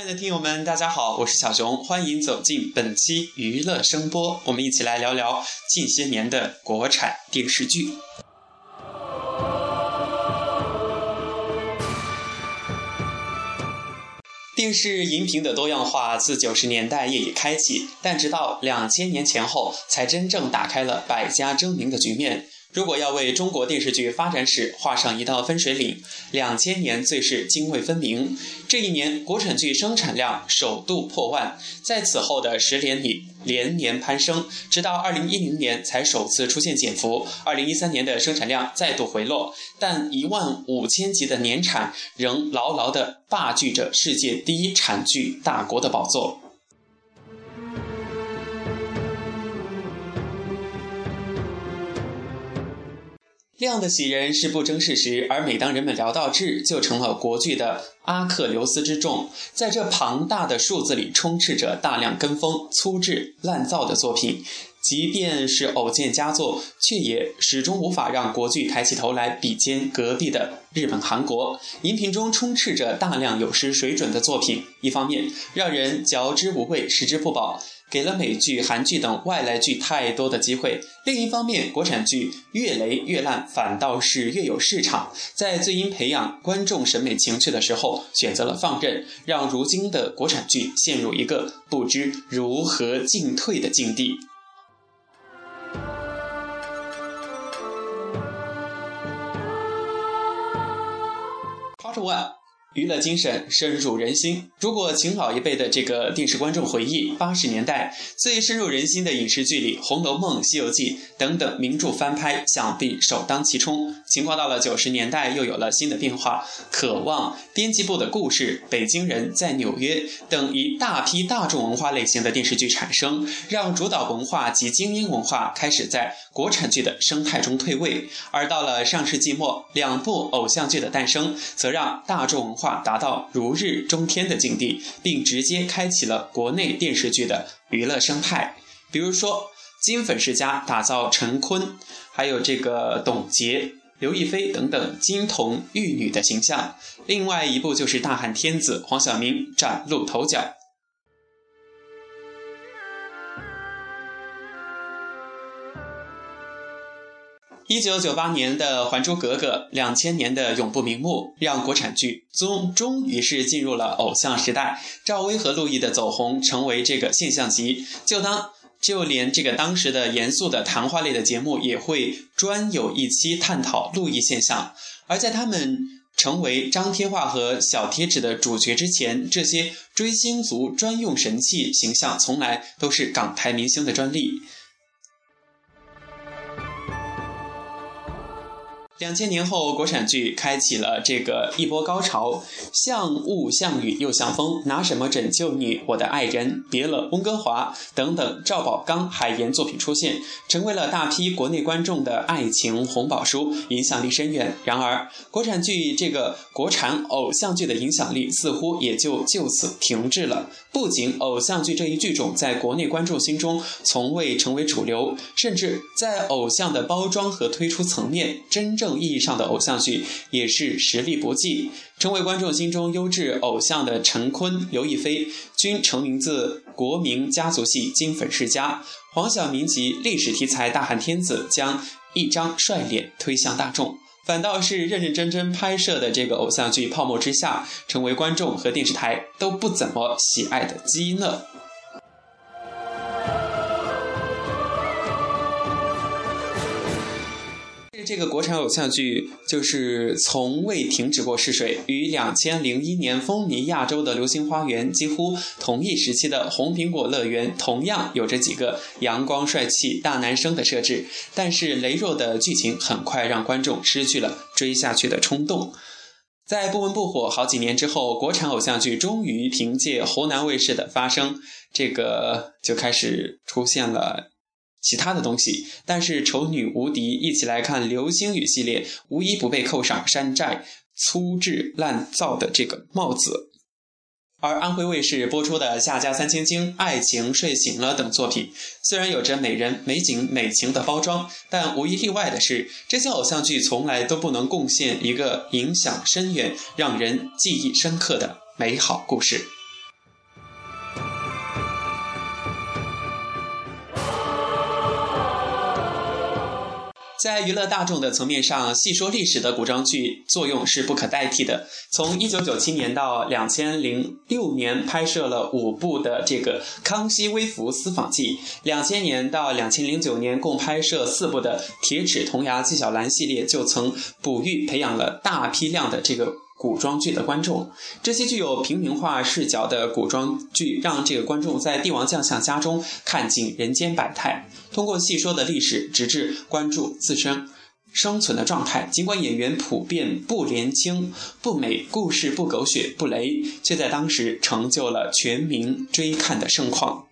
亲爱的听友们，大家好，我是小熊，欢迎走进本期娱乐声波，我们一起来聊聊近些年的国产电视剧。电视荧屏的多样化自九十年代业已开启，但直到两千年前后，才真正打开了百家争鸣的局面。如果要为中国电视剧发展史画上一道分水岭，两千年最是泾渭分明。这一年，国产剧生产量首度破万，在此后的十年里连年攀升，直到二零一零年才首次出现减幅。二零一三年的生产量再度回落，但一万五千集的年产仍牢牢地霸踞着世界第一产剧大国的宝座。量的喜人是不争事实，而每当人们聊到质，就成了国剧的阿克琉斯之众。在这庞大的数字里，充斥着大量跟风、粗制滥造的作品。即便是偶见佳作，却也始终无法让国剧抬起头来比肩隔壁的日本、韩国。荧屏中充斥着大量有失水准的作品，一方面让人嚼之无味、食之不饱。给了美剧、韩剧等外来剧太多的机会。另一方面，国产剧越雷越烂，反倒是越有市场。在最应培养观众审美情趣的时候，选择了放任，让如今的国产剧陷入一个不知如何进退的境地。what? 娱乐精神深入人心。如果请老一辈的这个电视观众回忆八十年代最深入人心的影视剧里，《红楼梦》《西游记》等等名著翻拍，想必首当其冲。情况到了九十年代，又有了新的变化，《渴望》编辑部的故事、北京人在纽约等一大批大众文化类型的电视剧产生，让主导文化及精英文化开始在国产剧的生态中退位。而到了上世纪末，两部偶像剧的诞生，则让大众。化达到如日中天的境地，并直接开启了国内电视剧的娱乐生态。比如说，金粉世家打造陈坤，还有这个董洁、刘亦菲等等金童玉女的形象。另外一部就是大汉天子，黄晓明崭露头角。一九九八年的《还珠格格》，两千年的《永不瞑目》，让国产剧终终于是进入了偶像时代。赵薇和陆毅的走红，成为这个现象级。就当就连这个当时的严肃的谈话类的节目，也会专有一期探讨陆毅现象。而在他们成为张贴画和小贴纸的主角之前，这些追星族专用神器形象，从来都是港台明星的专利。两千年后，国产剧开启了这个一波高潮，像雾像雨又像风，拿什么拯救你，我的爱人，别了，温哥华等等赵宝刚、海岩作品出现，成为了大批国内观众的爱情红宝书，影响力深远。然而，国产剧这个国产偶像剧的影响力似乎也就就此停滞了。不仅偶像剧这一剧种在国内观众心中从未成为主流，甚至在偶像的包装和推出层面，真正意义上的偶像剧也是实力不济。成为观众心中优质偶像的陈坤、刘亦菲，均成名自国民家族戏《金粉世家》；黄晓明及历史题材《大汉天子》，将一张帅脸推向大众。反倒是认认真真拍摄的这个偶像剧《泡沫之夏》，成为观众和电视台都不怎么喜爱的基因了。这个国产偶像剧就是从未停止过试水，与两千零一年风靡亚洲的《流星花园》几乎同一时期的《红苹果乐园》，同样有着几个阳光帅气大男生的设置，但是羸弱的剧情很快让观众失去了追下去的冲动。在不温不火好几年之后，国产偶像剧终于凭借湖南卫视的发声，这个就开始出现了。其他的东西，但是丑女无敌，一起来看《流星雨》系列，无一不被扣上山寨、粗制滥造的这个帽子。而安徽卫视播出的《夏家三千金》《爱情睡醒了》等作品，虽然有着美人、美景、美情的包装，但无一例外的是，这些偶像剧从来都不能贡献一个影响深远、让人记忆深刻的美好故事。在娱乐大众的层面上，细说历史的古装剧作用是不可代替的。从一九九七年到两千零六年，拍摄了五部的这个《康熙微服私访记》；两千年到两千零九年，共拍摄四部的《铁齿铜牙纪晓岚》系列，就曾哺育培养了大批量的这个。古装剧的观众，这些具有平民化视角的古装剧，让这个观众在帝王将相家中看尽人间百态。通过细说的历史，直至关注自身生存的状态。尽管演员普遍不年轻、不美，故事不狗血、不雷，却在当时成就了全民追看的盛况。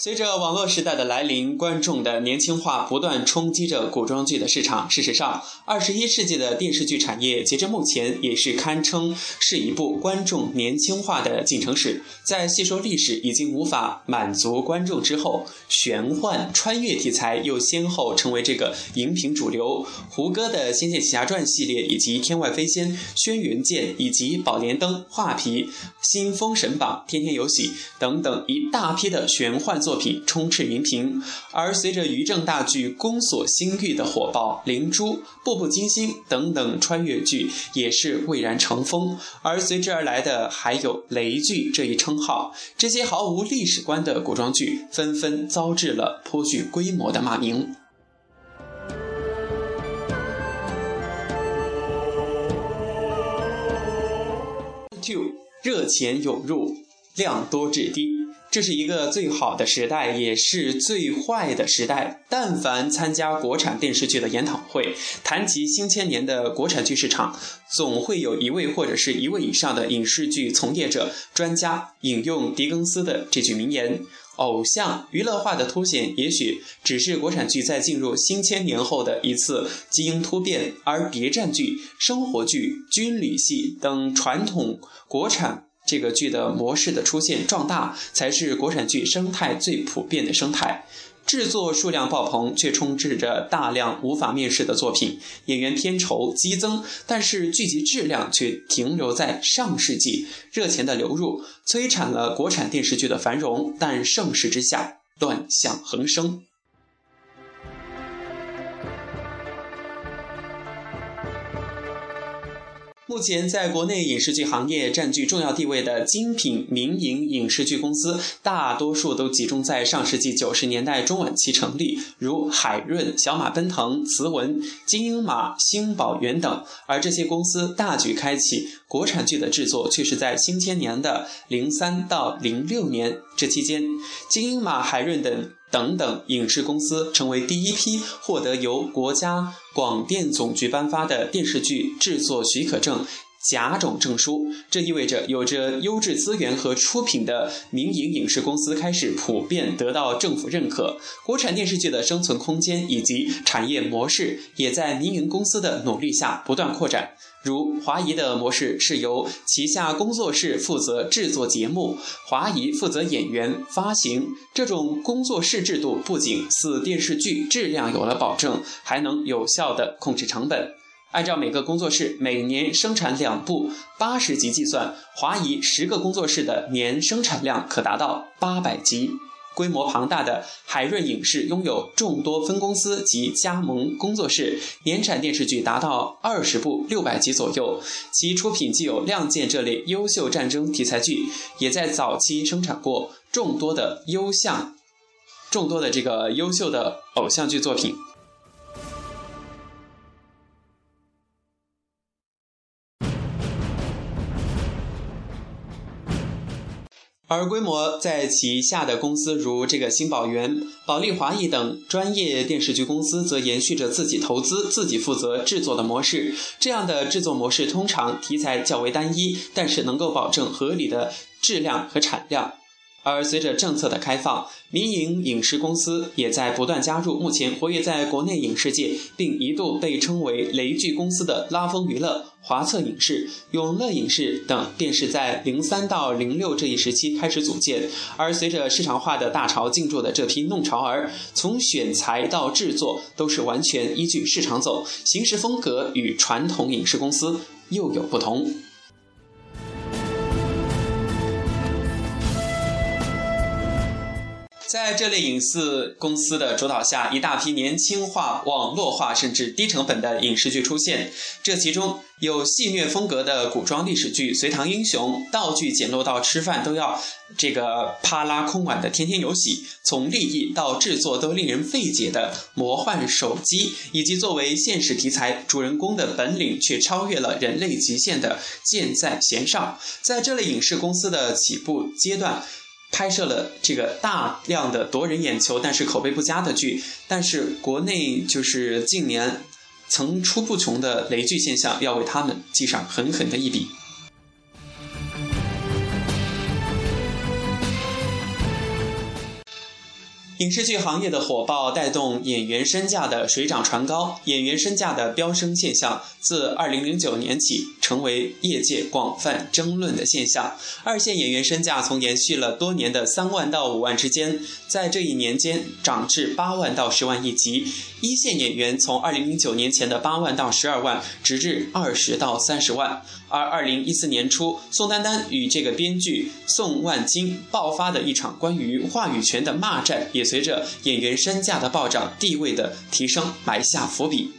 随着网络时代的来临，观众的年轻化不断冲击着古装剧的市场。事实上，二十一世纪的电视剧产业截至目前也是堪称是一部观众年轻化的进程史。在细说历史已经无法满足观众之后，玄幻穿越题材又先后成为这个荧屏主流。胡歌的《仙剑奇侠传》系列，以及《天外飞仙》《轩辕剑》，以及《宝莲灯》《画皮》《新封神榜》《天天有喜》等等一大批的玄幻。作品充斥荧屏，而随着于正大剧《宫锁心玉》的火爆，《灵珠》《步步惊心》等等穿越剧也是蔚然成风，而随之而来的还有雷剧这一称号。这些毫无历史观的古装剧纷纷遭致了颇具规模的骂名。Two 热钱涌入，量多质低。这是一个最好的时代，也是最坏的时代。但凡参加国产电视剧的研讨会，谈及新千年的国产剧市场，总会有一位或者是一位以上的影视剧从业者、专家引用狄更斯的这句名言：“偶像娱乐化的凸显，也许只是国产剧在进入新千年后的一次基因突变，而谍战剧、生活剧、军旅戏等传统国产。”这个剧的模式的出现壮大，才是国产剧生态最普遍的生态。制作数量爆棚，却充斥着大量无法面世的作品，演员片酬激增，但是剧集质量却停留在上世纪。热钱的流入摧残了国产电视剧的繁荣，但盛世之下乱象横生。目前，在国内影视剧行业占据重要地位的精品民营影视剧公司，大多数都集中在上世纪九十年代中晚期成立，如海润、小马奔腾、慈文、金鹰马、星宝源等。而这些公司大举开启国产剧的制作，却是在新千年的零三到零六年这期间，金鹰马、海润等。等等，影视公司成为第一批获得由国家广电总局颁发的电视剧制作许可证甲种证书。这意味着，有着优质资源和出品的民营影视公司开始普遍得到政府认可。国产电视剧的生存空间以及产业模式，也在民营公司的努力下不断扩展。如华谊的模式是由旗下工作室负责制作节目，华谊负责演员发行。这种工作室制度不仅使电视剧质量有了保证，还能有效的控制成本。按照每个工作室每年生产两部八十集计算，华谊十个工作室的年生产量可达到八百集。规模庞大的海润影视拥有众多分公司及加盟工作室，年产电视剧达到二十部六百集左右。其出品既有《亮剑》这类优秀战争题材剧，也在早期生产过众多的优像、众多的这个优秀的偶像剧作品。而规模在旗下的公司，如这个新宝源、保利华谊等专业电视剧公司，则延续着自己投资、自己负责制作的模式。这样的制作模式通常题材较为单一，但是能够保证合理的质量和产量。而随着政策的开放，民营影视公司也在不断加入。目前活跃在国内影视界，并一度被称为“雷剧公司”的拉风娱乐、华策影视、永乐影视等，便是在零三到零六这一时期开始组建。而随着市场化的大潮进驻的这批弄潮儿，从选材到制作都是完全依据市场走，行事风格与传统影视公司又有不同。在这类影视公司的主导下，一大批年轻化、网络化甚至低成本的影视剧出现。这其中有戏谑风格的古装历史剧《隋唐英雄》，道具简陋到吃饭都要这个啪拉空碗的《天天有喜》，从立意到制作都令人费解的魔幻手机，以及作为现实题材，主人公的本领却超越了人类极限的箭在弦上。在这类影视公司的起步阶段。拍摄了这个大量的夺人眼球但是口碑不佳的剧，但是国内就是近年层出不穷的雷剧现象，要为他们记上狠狠的一笔。影视剧行业的火爆带动演员身价的水涨船高，演员身价的飙升现象自2009年起成为业界广泛争论的现象。二线演员身价从延续了多年的三万到五万之间，在这一年间涨至八万到十万一级；一线演员从2009年前的八万到十二万，直至二十到三十万。而二零一四年初，宋丹丹与这个编剧宋万金爆发的一场关于话语权的骂战，也随着演员身价的暴涨、地位的提升埋下伏笔。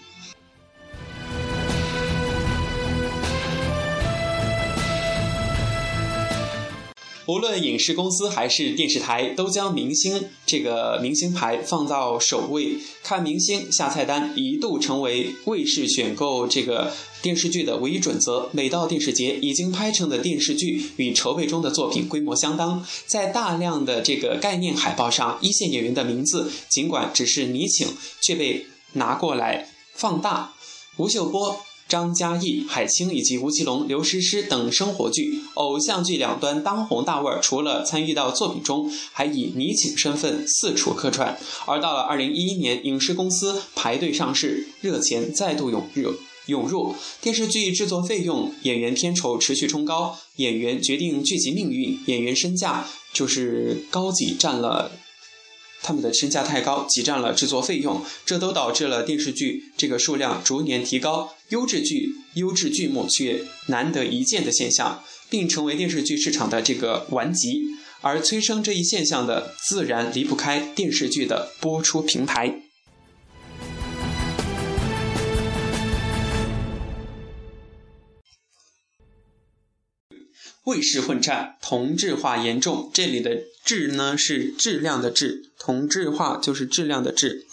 无论影视公司还是电视台，都将明星这个明星牌放到首位，看明星下菜单一度成为卫视选购这个电视剧的唯一准则。每到电视节，已经拍成的电视剧与筹备中的作品规模相当，在大量的这个概念海报上，一线演员的名字尽管只是拟请，却被拿过来放大。吴秀波。张嘉译、海清以及吴奇隆、刘诗诗等生活剧、偶像剧两端当红大腕，除了参与到作品中，还以拟请身份四处客串。而到了二零一一年，影视公司排队上市，热钱再度涌入，涌入电视剧制作费用、演员片酬持续冲高，演员决定剧集命运，演员身价就是高级占了。他们的身价太高，挤占了制作费用，这都导致了电视剧这个数量逐年提高，优质剧、优质剧目却难得一见的现象，并成为电视剧市场的这个顽疾。而催生这一现象的，自然离不开电视剧的播出平台。卫视混战，同质化严重。这里的“质”呢是质量的“质”，同质化就是质量的“质”。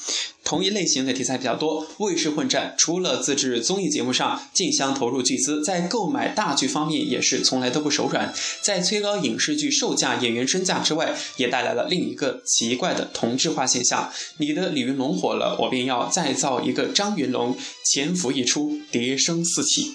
同一类型的题材比较多。卫视混战除了自制综艺节目上竞相投入巨资，在购买大剧方面也是从来都不手软。在催高影视剧售价、演员身价之外，也带来了另一个奇怪的同质化现象：你的李云龙火了，我便要再造一个张云龙，潜伏一出，碟声四起。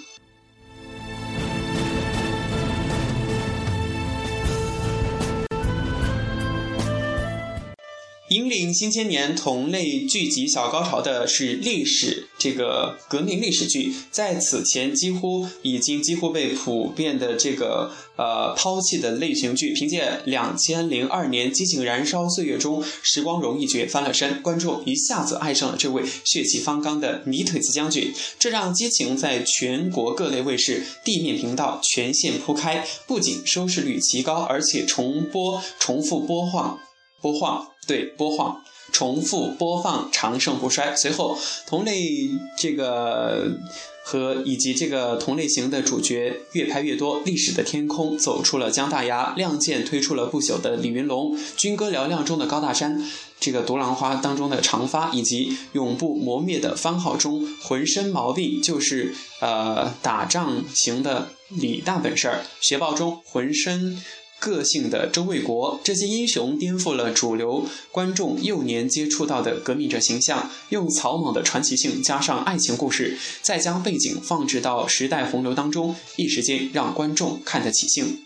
引领新千年同类剧集小高潮的是历史这个革命历史剧，在此前几乎已经几乎被普遍的这个呃抛弃的类型剧，凭借两千零二年激情燃烧岁月中时光容一角翻了身，观众一下子爱上了这位血气方刚的泥腿子将军，这让激情在全国各类卫视地面频道全线铺开，不仅收视率极高，而且重播重复播放。播放。对，播放重复播放长盛不衰。随后，同类这个和以及这个同类型的主角越拍越多。历史的天空走出了姜大牙，亮剑推出了不朽的李云龙，军歌嘹亮中的高大山，这个独狼花当中的长发，以及永不磨灭的番号中浑身毛病就是呃打仗型的李大本事儿，学报中浑身。个性的周卫国，这些英雄颠覆了主流观众幼年接触到的革命者形象，用草莽的传奇性加上爱情故事，再将背景放置到时代洪流当中，一时间让观众看得起兴。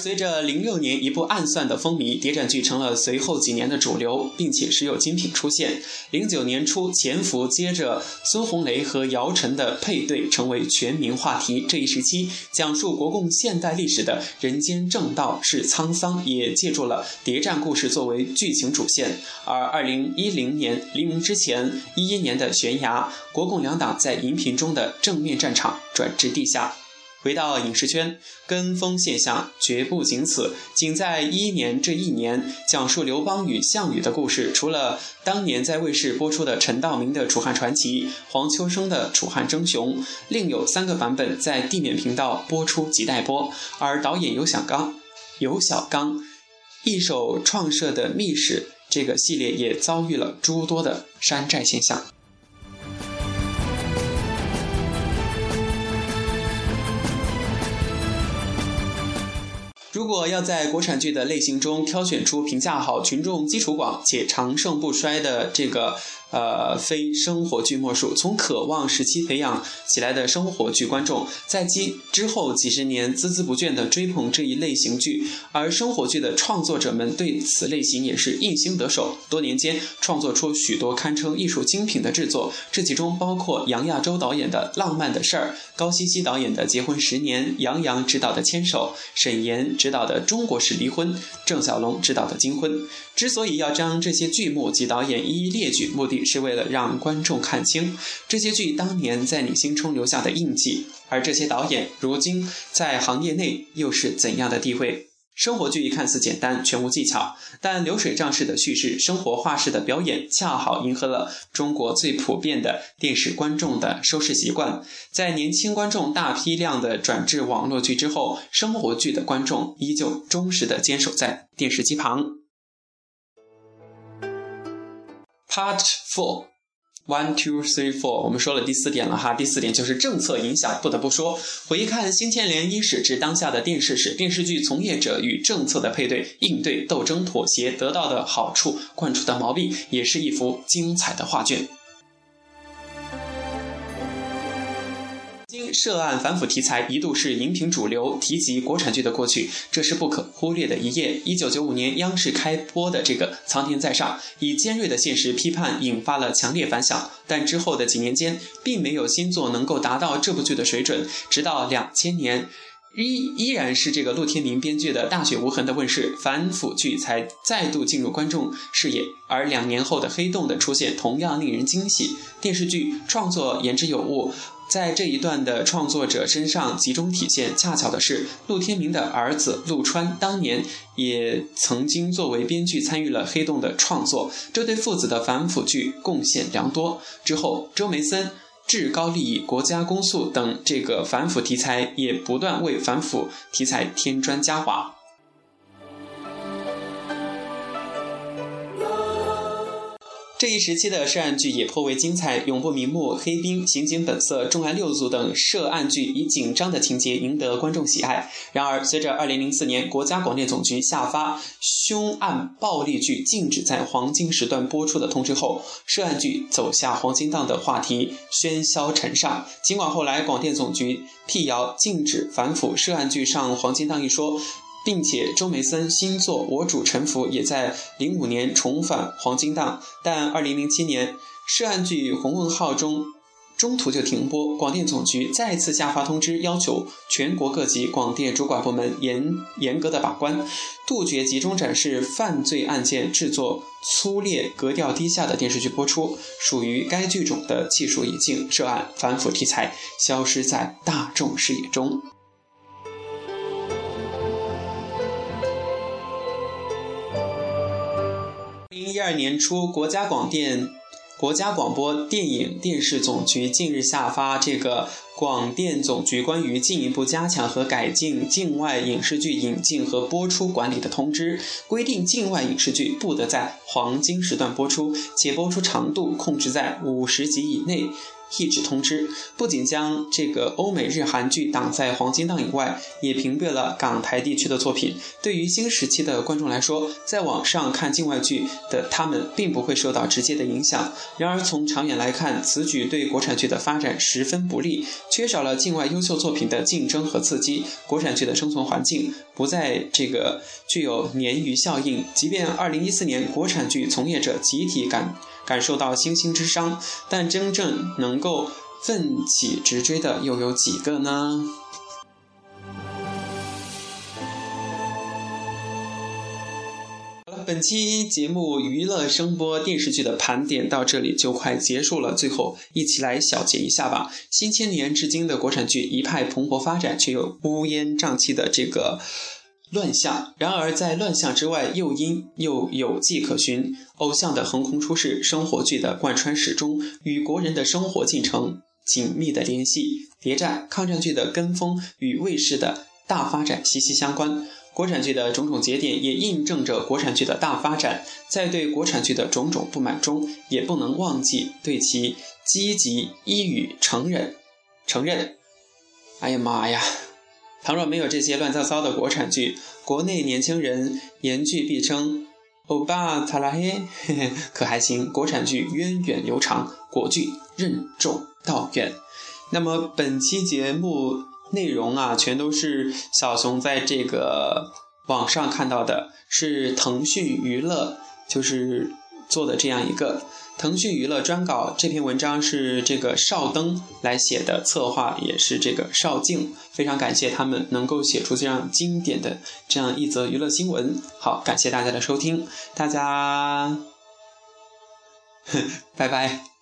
随着零六年一部暗算的风靡，谍战剧成了随后几年的主流，并且时有精品出现。零九年初，《潜伏》接着孙红雷和姚晨的配对成为全民话题。这一时期，讲述国共现代历史的《人间正道是沧桑》也借助了谍战故事作为剧情主线。而二零一零年黎明之前，一一年的《悬崖》，国共两党在荧屏中的正面战场转至地下。回到影视圈，跟风现象绝不仅此。仅在一一年这一年，讲述刘邦与项羽的故事，除了当年在卫视播出的陈道明的《楚汉传奇》、黄秋生的《楚汉争雄》，另有三个版本在地面频道播出及待播。而导演尤小刚、尤小刚一手创设的《密史》这个系列，也遭遇了诸多的山寨现象。如果要在国产剧的类型中挑选出评价好、群众基础广且长盛不衰的这个。呃，非生活剧莫属。从渴望时期培养起来的生活剧观众，在几之后几十年孜孜不倦地追捧这一类型剧，而生活剧的创作者们对此类型也是应心得手，多年间创作出许多堪称艺术精品的制作。这其中包括杨亚洲导演的《浪漫的事儿》，高希希导演的《结婚十年》，杨洋执导的《牵手》，沈岩执导的《中国式离婚》，郑晓龙执导的《金婚》。之所以要将这些剧目及导演一一列举，目的。是为了让观众看清这些剧当年在你心中留下的印记，而这些导演如今在行业内又是怎样的地位？生活剧看似简单，全无技巧，但流水账式的叙事、生活化式的表演，恰好迎合了中国最普遍的电视观众的收视习惯。在年轻观众大批量的转至网络剧之后，生活剧的观众依旧忠实的坚守在电视机旁。Part Four, One, Two, Three, Four。我们说了第四点了哈，第四点就是政策影响。不得不说，回看新千年伊始至当下的电视史，电视剧从业者与政策的配对、应对、斗争、妥协，得到的好处、惯出的毛病，也是一幅精彩的画卷。涉案反腐题材一度是荧屏主流，提及国产剧的过去，这是不可忽略的一页。一九九五年央视开播的这个《苍天在上》，以尖锐的现实批判引发了强烈反响，但之后的几年间，并没有新作能够达到这部剧的水准。直到两千年，依依然是这个陆天明编剧的《大雪无痕》的问世，反腐剧才再度进入观众视野。而两年后的《黑洞》的出现，同样令人惊喜。电视剧创作言之有物。在这一段的创作者身上集中体现，恰巧的是陆天明的儿子陆川当年也曾经作为编剧参与了《黑洞》的创作，这对父子的反腐剧贡献良多。之后，周梅森、至高利益、国家公诉等这个反腐题材也不断为反腐题材添砖加瓦。这一时期的涉案剧也颇为精彩，《永不瞑目》《黑冰》《刑警本色》《重案六组》等涉案剧以紧张的情节赢得观众喜爱。然而，随着2004年国家广电总局下发凶案暴力剧禁止在黄金时段播出的通知后，涉案剧走下黄金档的话题喧嚣尘上。尽管后来广电总局辟谣禁止反腐涉案剧上黄金档一说。并且周梅森新作《我主沉浮》也在零五年重返黄金档，但二零零七年涉案剧《红问号》中中途就停播，广电总局再次下发通知，要求全国各级广电主管部门严严格的把关，杜绝集中展示犯罪案件、制作粗劣、格调低下的电视剧播出，属于该剧种的技术已经涉案反腐题材消失在大众视野中。二年初，国家广电、国家广播电影电视总局近日下发这个广电总局关于进一步加强和改进境外影视剧引进和播出管理的通知，规定境外影视剧不得在黄金时段播出，且播出长度控制在五十集以内。一纸通知不仅将这个欧美日韩剧挡在黄金档以外，也屏蔽了港台地区的作品。对于新时期的观众来说，在网上看境外剧的他们并不会受到直接的影响。然而，从长远来看，此举对国产剧的发展十分不利，缺少了境外优秀作品的竞争和刺激，国产剧的生存环境不再这个具有鲶鱼效应。即便二零一四年国产剧从业者集体感。感受到星星之伤，但真正能够奋起直追的又有几个呢？本期节目娱乐声波电视剧的盘点到这里就快结束了，最后一起来小结一下吧。新千年至今的国产剧一派蓬勃发展，却又乌烟瘴气的这个乱象。然而在乱象之外，又因又有迹可循。偶像的横空出世，生活剧的贯穿始终，与国人的生活进程紧密的联系。谍战、抗战剧的跟风与卫视的大发展息息相关。国产剧的种种节点也印证着国产剧的大发展。在对国产剧的种种不满中，也不能忘记对其积极一语承认。承认。哎呀妈呀！倘若没有这些乱糟糟的国产剧，国内年轻人言剧必称欧巴擦拉嘿，可还行？国产剧源远流长，国剧任重道远。那么本期节目。内容啊，全都是小熊在这个网上看到的，是腾讯娱乐就是做的这样一个腾讯娱乐专稿。这篇文章是这个邵登来写的，策划也是这个邵静，非常感谢他们能够写出这样经典的这样一则娱乐新闻。好，感谢大家的收听，大家 拜拜。